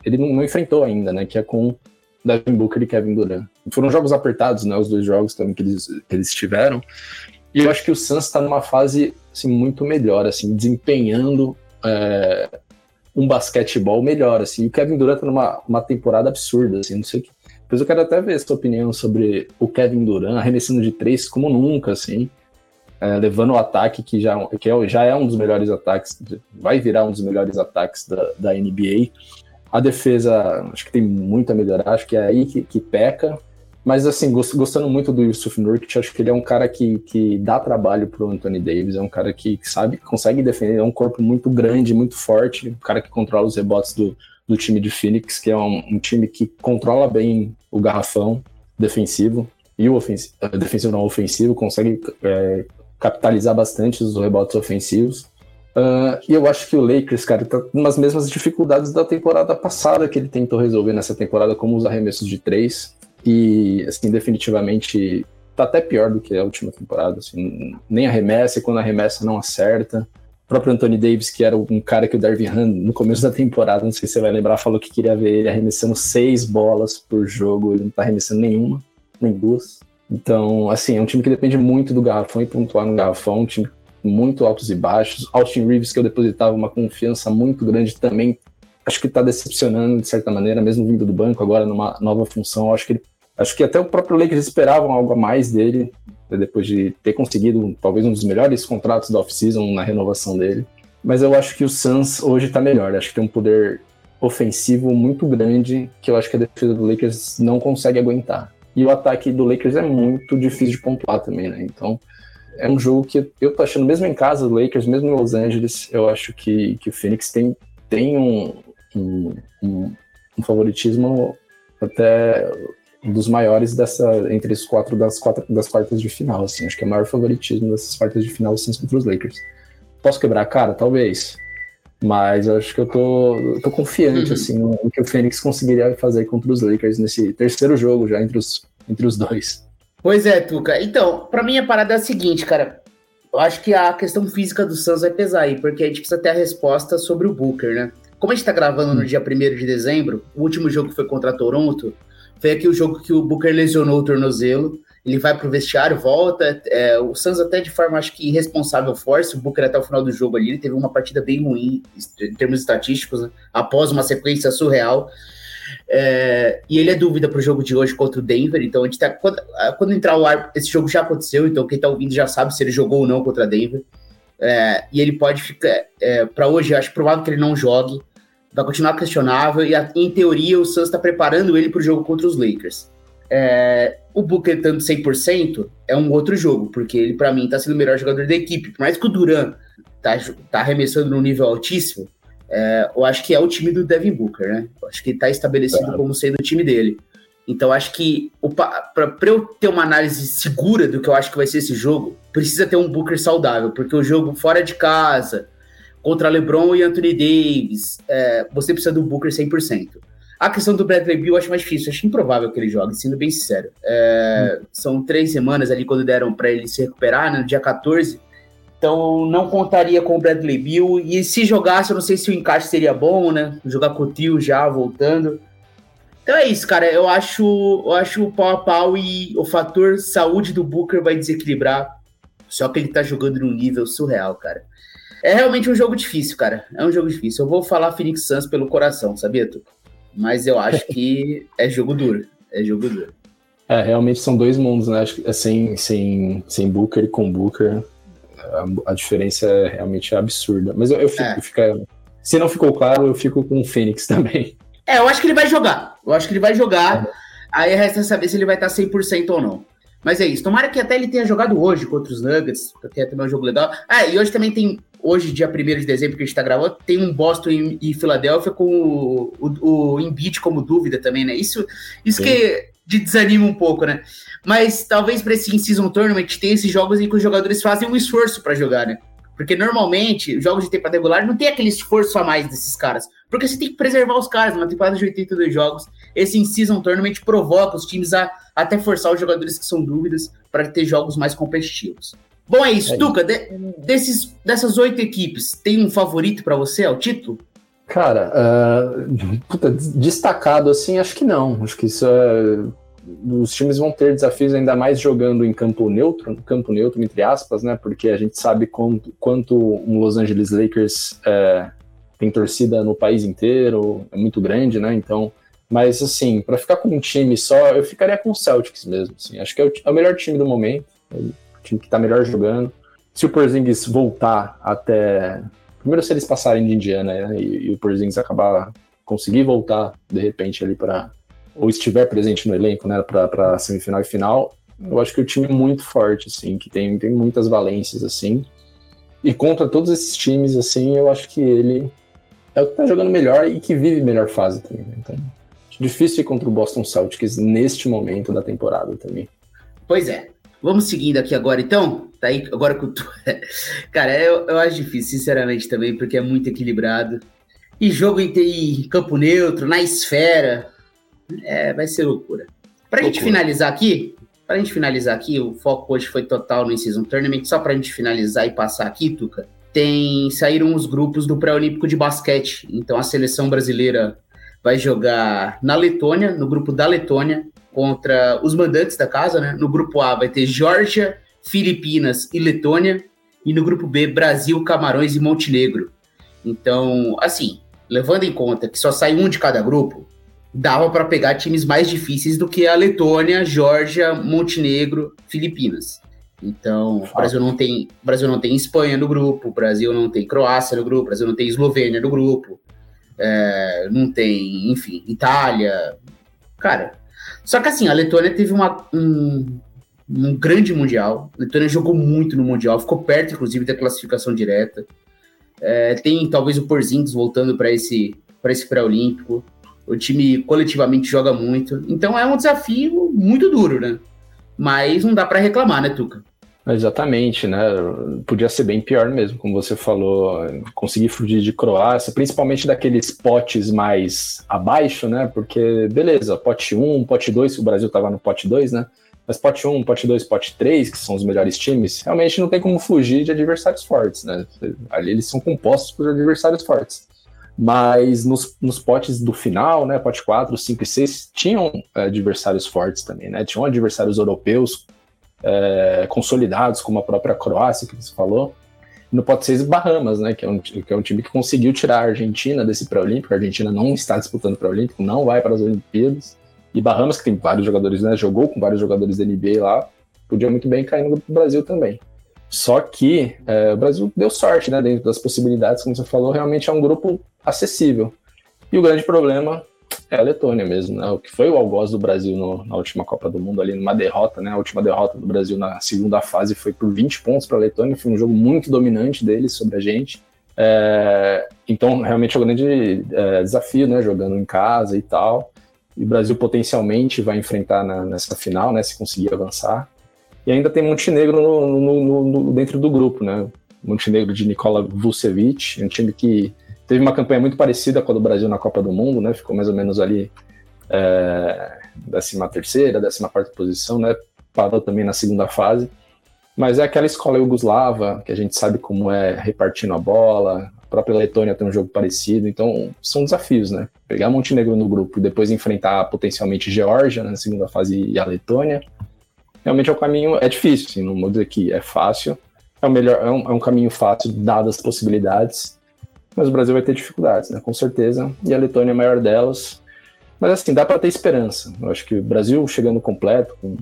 ele não, não enfrentou ainda, né? Que é com Devin Booker e Kevin Durant. Foram jogos apertados, né? Os dois jogos também que eles, que eles tiveram. E eu acho que o Suns está numa fase assim, muito melhor, assim, desempenhando é, um basquetebol melhor. Assim. E o Kevin Durant está numa uma temporada absurda, assim, não sei o que. Depois eu quero até ver sua opinião sobre o Kevin Durant arremessando de três como nunca, assim. É, levando o ataque que já, que é, já é um dos melhores ataques, vai virar um dos melhores ataques da, da NBA. A defesa, acho que tem muito a melhorar, acho que é aí que, que peca. Mas, assim, gostando muito do Yusuf Nurkic, acho que ele é um cara que, que dá trabalho pro Anthony Davis, é um cara que, sabe, consegue defender, é um corpo muito grande, muito forte, um cara que controla os rebotes do, do time de Phoenix, que é um, um time que controla bem o garrafão defensivo e o ofensivo, eh, defensivo não ofensivo, consegue é, capitalizar bastante os rebotes ofensivos. Uh, e eu acho que o Lakers, cara, tá nas mesmas dificuldades da temporada passada que ele tentou resolver nessa temporada, como os arremessos de três. E, assim, definitivamente tá até pior do que a última temporada. Assim, nem arremessa, e quando arremessa não acerta. O próprio Anthony Davis, que era um cara que o Darvin Han, no começo da temporada, não sei se você vai lembrar, falou que queria ver ele arremessando seis bolas por jogo. Ele não tá arremessando nenhuma, nem duas. Então, assim, é um time que depende muito do garrafão e pontuar no garrafão, um time muito altos e baixos. Austin Reeves, que eu depositava uma confiança muito grande também, acho que está decepcionando de certa maneira, mesmo vindo do banco agora numa nova função. Acho que ele Acho que até o próprio Lakers esperavam algo a mais dele, né, depois de ter conseguido talvez um dos melhores contratos da off-season na renovação dele. Mas eu acho que o Suns hoje está melhor. Acho que tem um poder ofensivo muito grande que eu acho que a defesa do Lakers não consegue aguentar. E o ataque do Lakers é muito difícil de pontuar também, né? Então é um jogo que eu tô achando, mesmo em casa do Lakers, mesmo em Los Angeles, eu acho que, que o Phoenix tem, tem um, um, um, um favoritismo até um dos maiores dessa entre os quatro das quatro das quartas de final, assim, acho que é o maior favoritismo dessas quartas de final são contra os Lakers. Posso quebrar a cara, talvez, mas acho que eu tô, tô confiante uhum. assim no, que o Phoenix conseguiria fazer contra os Lakers nesse terceiro jogo já entre os entre os dois. Pois é, Tuca. Então, para mim a parada é a seguinte, cara. Eu acho que a questão física do Suns vai pesar aí, porque a gente precisa ter a resposta sobre o Booker, né? Como a gente tá gravando no hum. dia 1 de dezembro, o último jogo foi contra Toronto, foi aqui o jogo que o Booker lesionou o tornozelo. Ele vai pro vestiário, volta. É, o Suns até de forma, acho que irresponsável force. O Booker até o final do jogo ali, ele teve uma partida bem ruim em termos estatísticos, né? após uma sequência surreal. É, e ele é dúvida para o jogo de hoje contra o Denver. Então, a gente tá, quando, quando, entrar o ar, esse jogo já aconteceu. Então, quem está ouvindo já sabe se ele jogou ou não contra Denver. É, e ele pode ficar. É, para hoje, acho provável que ele não jogue. Vai continuar questionável e, em teoria, o Suns está preparando ele para o jogo contra os Lakers. É, o Booker estando 100% é um outro jogo, porque ele, para mim, está sendo o melhor jogador da equipe. Por mais que o Duran tá, tá arremessando num nível altíssimo, é, eu acho que é o time do Devin Booker, né? Eu acho que está estabelecido claro. como sendo o time dele. Então, acho que para eu ter uma análise segura do que eu acho que vai ser esse jogo, precisa ter um Booker saudável, porque o jogo fora de casa, contra LeBron e Anthony Davis, é, você precisa do Booker 100%. A questão do Bradley Beal eu acho mais difícil, acho improvável que ele jogue, sendo bem sincero. É, hum. São três semanas ali quando deram para ele se recuperar, né, no dia 14. Então não contaria com o Bradley Beal. E se jogasse, eu não sei se o encaixe seria bom, né? Jogar com o tio já voltando. Então é isso, cara. Eu acho, eu acho o pau a pau e o fator saúde do Booker vai desequilibrar. Só que ele tá jogando num nível surreal, cara. É realmente um jogo difícil, cara. É um jogo difícil. Eu vou falar Phoenix Suns pelo coração, sabia, tu? Mas eu acho que [LAUGHS] é jogo duro. É jogo duro. É, realmente são dois mundos, né? Acho que é sem, sem, sem Booker e com Booker, a, a diferença é realmente absurda. Mas eu, eu fico, é. fico, se não ficou claro, eu fico com o Phoenix [LAUGHS] também. É, eu acho que ele vai jogar. Eu acho que ele vai jogar. Aí resta saber se ele vai estar 100% ou não. Mas é isso. Tomara que até ele tenha jogado hoje contra os Nuggets, que tenha também um jogo legal. Ah, e hoje também tem, hoje, dia 1 de dezembro, que a gente tá gravando, tem um Boston e, Filadélfia com o, o, o Embiid como dúvida também, né? Isso, isso que de desanima um pouco, né? Mas talvez para esse in-season tournament tenha esses jogos em que os jogadores fazem um esforço para jogar, né? Porque normalmente, jogos de temporada regular não tem aquele esforço a mais desses caras. Porque você tem que preservar os caras numa temporada de 82 jogos. Esse in-season tournament provoca os times a até forçar os jogadores que são dúvidas para ter jogos mais competitivos. Bom, é isso. É Tuca, de, desses, dessas oito equipes, tem um favorito para você ao título? Cara, uh, [LAUGHS] puta, destacado assim, acho que não. Acho que isso é os times vão ter desafios ainda mais jogando em campo neutro, campo neutro, entre aspas, né? Porque a gente sabe quanto, quanto um Los Angeles Lakers é, tem torcida no país inteiro, é muito grande, né? Então, mas assim, para ficar com um time só, eu ficaria com o Celtics mesmo. Assim. Acho que é o, é o melhor time do momento, é time que tá melhor jogando. Se o Porzingis voltar até. Primeiro, se eles passarem de Indiana né, e, e o Porzingis acabar conseguir voltar de repente ali para ou estiver presente no elenco, né, para semifinal e final, eu acho que o time é muito forte, assim, que tem, tem muitas valências, assim. E contra todos esses times, assim, eu acho que ele é o que tá jogando melhor e que vive melhor fase também. Né? Então, difícil ir contra o Boston Celtics neste momento da temporada também. Pois é. Vamos seguindo aqui agora, então. Tá aí, agora com tu... [LAUGHS] Cara, eu, eu acho difícil, sinceramente, também, porque é muito equilibrado. E jogo em, em campo neutro, na esfera, é, vai ser loucura. Pra loucura. gente finalizar aqui, pra gente finalizar aqui, o foco hoje foi total no Season Tournament, só pra gente finalizar e passar aqui, Tuca, tem saíram os grupos do pré-olímpico de basquete. Então a seleção brasileira vai jogar na Letônia, no grupo da Letônia, contra os mandantes da casa, né? No grupo A vai ter Geórgia, Filipinas e Letônia, e no grupo B, Brasil, Camarões e Montenegro. Então, assim, levando em conta que só sai um de cada grupo, dava para pegar times mais difíceis do que a Letônia, Geórgia, Montenegro, Filipinas. Então, o Brasil não tem, Brasil não tem Espanha no grupo, o Brasil não tem Croácia no grupo, o Brasil não tem Eslovênia no grupo, é, não tem, enfim, Itália. Cara, só que assim, a Letônia teve uma, um, um grande mundial. A Letônia jogou muito no mundial, ficou perto, inclusive, da classificação direta. É, tem talvez o Porzingis voltando para esse para esse pré-olímpico. O time coletivamente joga muito. Então é um desafio muito duro, né? Mas não dá para reclamar, né, Tuca? Exatamente, né? Podia ser bem pior mesmo, como você falou, conseguir fugir de Croácia, principalmente daqueles potes mais abaixo, né? Porque, beleza, pote 1, pote 2, o Brasil estava no pote 2, né? Mas pote 1, pote 2, pote 3, que são os melhores times, realmente não tem como fugir de adversários fortes, né? Ali eles são compostos por adversários fortes mas nos, nos potes do final, né, pote 4, 5 e 6, tinham é, adversários fortes também, né, tinham adversários europeus é, consolidados, como a própria Croácia, que você falou, no pote 6 Bahamas, né, que é, um, que é um time que conseguiu tirar a Argentina desse pré-olímpico, a Argentina não está disputando pré-olímpico, não vai para as Olimpíadas, e Bahamas, que tem vários jogadores, né, jogou com vários jogadores da NBA lá, podia muito bem cair no Brasil também. Só que é, o Brasil deu sorte, né, dentro das possibilidades, como você falou, realmente é um grupo acessível. E o grande problema é a Letônia mesmo, né? O que foi o algoz do Brasil no, na última Copa do Mundo, ali numa derrota, né? A última derrota do Brasil na segunda fase foi por 20 pontos para a Letônia, foi um jogo muito dominante deles sobre a gente. É, então, realmente é um grande é, desafio, né? Jogando em casa e tal. E o Brasil potencialmente vai enfrentar na, nessa final, né? Se conseguir avançar. E ainda tem Montenegro no, no, no, dentro do grupo, né? Montenegro de Nikola Vucevic, um time que teve uma campanha muito parecida com a do Brasil na Copa do Mundo, né? Ficou mais ou menos ali é, 13 terceira, 14 quarta posição, né? Parou também na segunda fase. Mas é aquela escola iugoslava, que a gente sabe como é repartindo a bola, a própria Letônia tem um jogo parecido, então são desafios, né? Pegar Montenegro no grupo e depois enfrentar potencialmente Geórgia na segunda fase e a Letônia, realmente é um caminho, é difícil, assim, não vou dizer que é fácil, é, o melhor, é, um, é um caminho fácil, dadas as possibilidades, mas o Brasil vai ter dificuldades, né? Com certeza. E a Letônia é a maior delas. Mas assim, dá para ter esperança. Eu acho que o Brasil chegando completo, com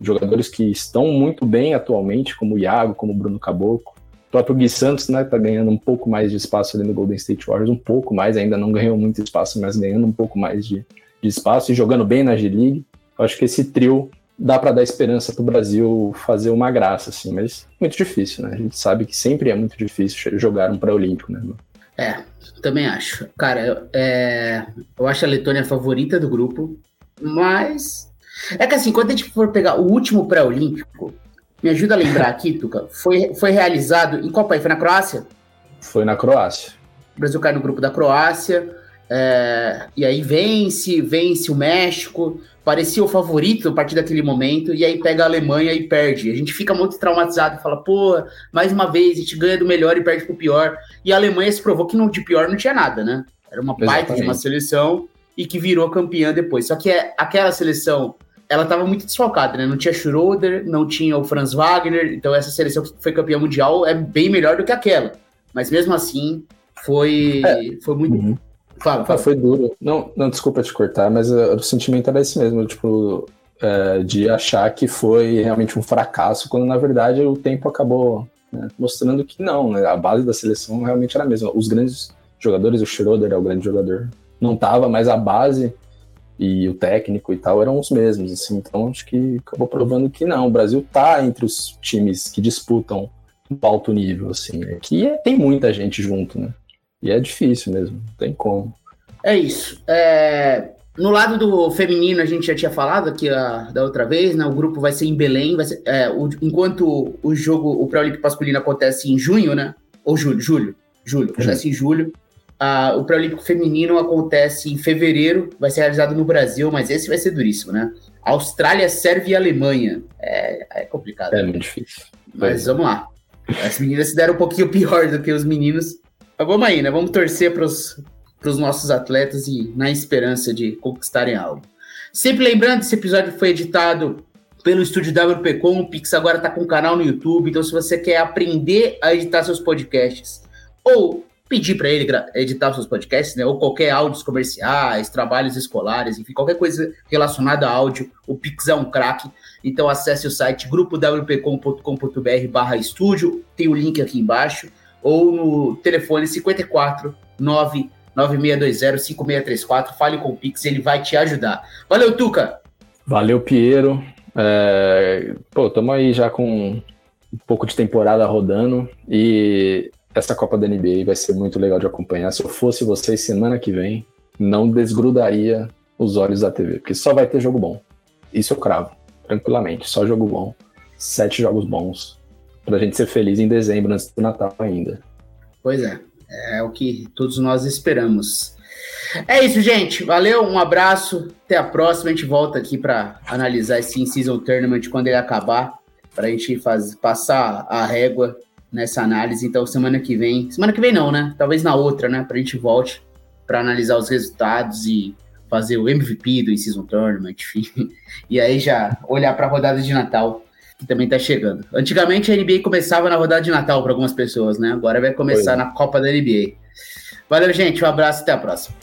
jogadores que estão muito bem atualmente, como o Iago, como o Bruno Caboclo. O próprio Gui Santos, né, tá ganhando um pouco mais de espaço ali no Golden State Warriors, um pouco mais, ainda não ganhou muito espaço, mas ganhando um pouco mais de, de espaço e jogando bem na G-League. Eu acho que esse trio dá para dar esperança para o Brasil fazer uma graça, assim, mas muito difícil, né? A gente sabe que sempre é muito difícil jogar um pré-olímpico, né? É, também acho. Cara, é, eu acho a Letônia a favorita do grupo, mas. É que assim, quando a gente for pegar o último pré-olímpico, me ajuda a lembrar aqui, [LAUGHS] Tuca, foi, foi realizado em qual país? Foi na Croácia? Foi na Croácia. O Brasil cai no grupo da Croácia, é, e aí vence, vence o México, parecia o favorito a partir daquele momento, e aí pega a Alemanha e perde. A gente fica muito traumatizado e fala, pô, mais uma vez, a gente ganha do melhor e perde pro pior. E a Alemanha se provou que não, de pior não tinha nada, né? Era uma baita de uma seleção e que virou campeã depois. Só que é, aquela seleção, ela estava muito desfalcada, né? Não tinha Schroeder, não tinha o Franz Wagner, então essa seleção que foi campeã mundial é bem melhor do que aquela. Mas mesmo assim, foi, é. foi muito... Uhum Fala, fala. Ah, foi duro. Não, não, desculpa te cortar, mas uh, o sentimento era esse mesmo, tipo, uh, de achar que foi realmente um fracasso, quando na verdade o tempo acabou né, mostrando que não, né, a base da seleção realmente era a mesma. Os grandes jogadores, o Schroeder é o grande jogador, não tava, mas a base e o técnico e tal eram os mesmos, assim, então acho que acabou provando que não, o Brasil tá entre os times que disputam um alto nível, assim, né, que é, tem muita gente junto, né? E é difícil mesmo, não tem como. É isso. É, no lado do feminino, a gente já tinha falado aqui a, da outra vez, né? O grupo vai ser em Belém, vai ser, é, o, enquanto o jogo, o pré-olímpico masculino acontece em junho, né? Ou julho, julho, julho, acontece em julho. Uh, o pré-olímpico feminino acontece em fevereiro, vai ser realizado no Brasil, mas esse vai ser duríssimo, né? Austrália, Sérvia e Alemanha. É, é complicado. É muito difícil. Mas vamos lá. As meninas se deram um pouquinho pior do que os meninos. Mas vamos aí, né? Vamos torcer para os nossos atletas e na esperança de conquistarem algo. Sempre lembrando, esse episódio foi editado pelo estúdio WPcom, o Pix agora está com um canal no YouTube, então se você quer aprender a editar seus podcasts ou pedir para ele editar seus podcasts, né, ou qualquer áudios comerciais, trabalhos escolares, enfim, qualquer coisa relacionada a áudio, o Pix é um craque. Então acesse o site grupowpcom.com.br estúdio, tem o link aqui embaixo ou no telefone 54 99620 5634. Fale com o Pix, ele vai te ajudar. Valeu, Tuca! Valeu, Piero. É, pô, estamos aí já com um pouco de temporada rodando e essa Copa da NBA vai ser muito legal de acompanhar. Se eu fosse vocês semana que vem, não desgrudaria os olhos da TV, porque só vai ter jogo bom. Isso eu cravo, tranquilamente. Só jogo bom. Sete jogos bons pra gente ser feliz em dezembro, antes do Natal ainda. Pois é, é o que todos nós esperamos. É isso, gente. Valeu, um abraço. Até a próxima. A gente volta aqui para analisar esse In-Season Tournament quando ele acabar, para a gente faz, passar a régua nessa análise. Então, semana que vem. Semana que vem não, né? Talvez na outra, né? Para a gente volte para analisar os resultados e fazer o MVP do In-Season Tournament, [LAUGHS] enfim. E aí já olhar para a rodada de Natal que também tá chegando. Antigamente a NBA começava na rodada de Natal para algumas pessoas, né? Agora vai começar Foi. na Copa da NBA. Valeu, gente. Um abraço e até a próxima.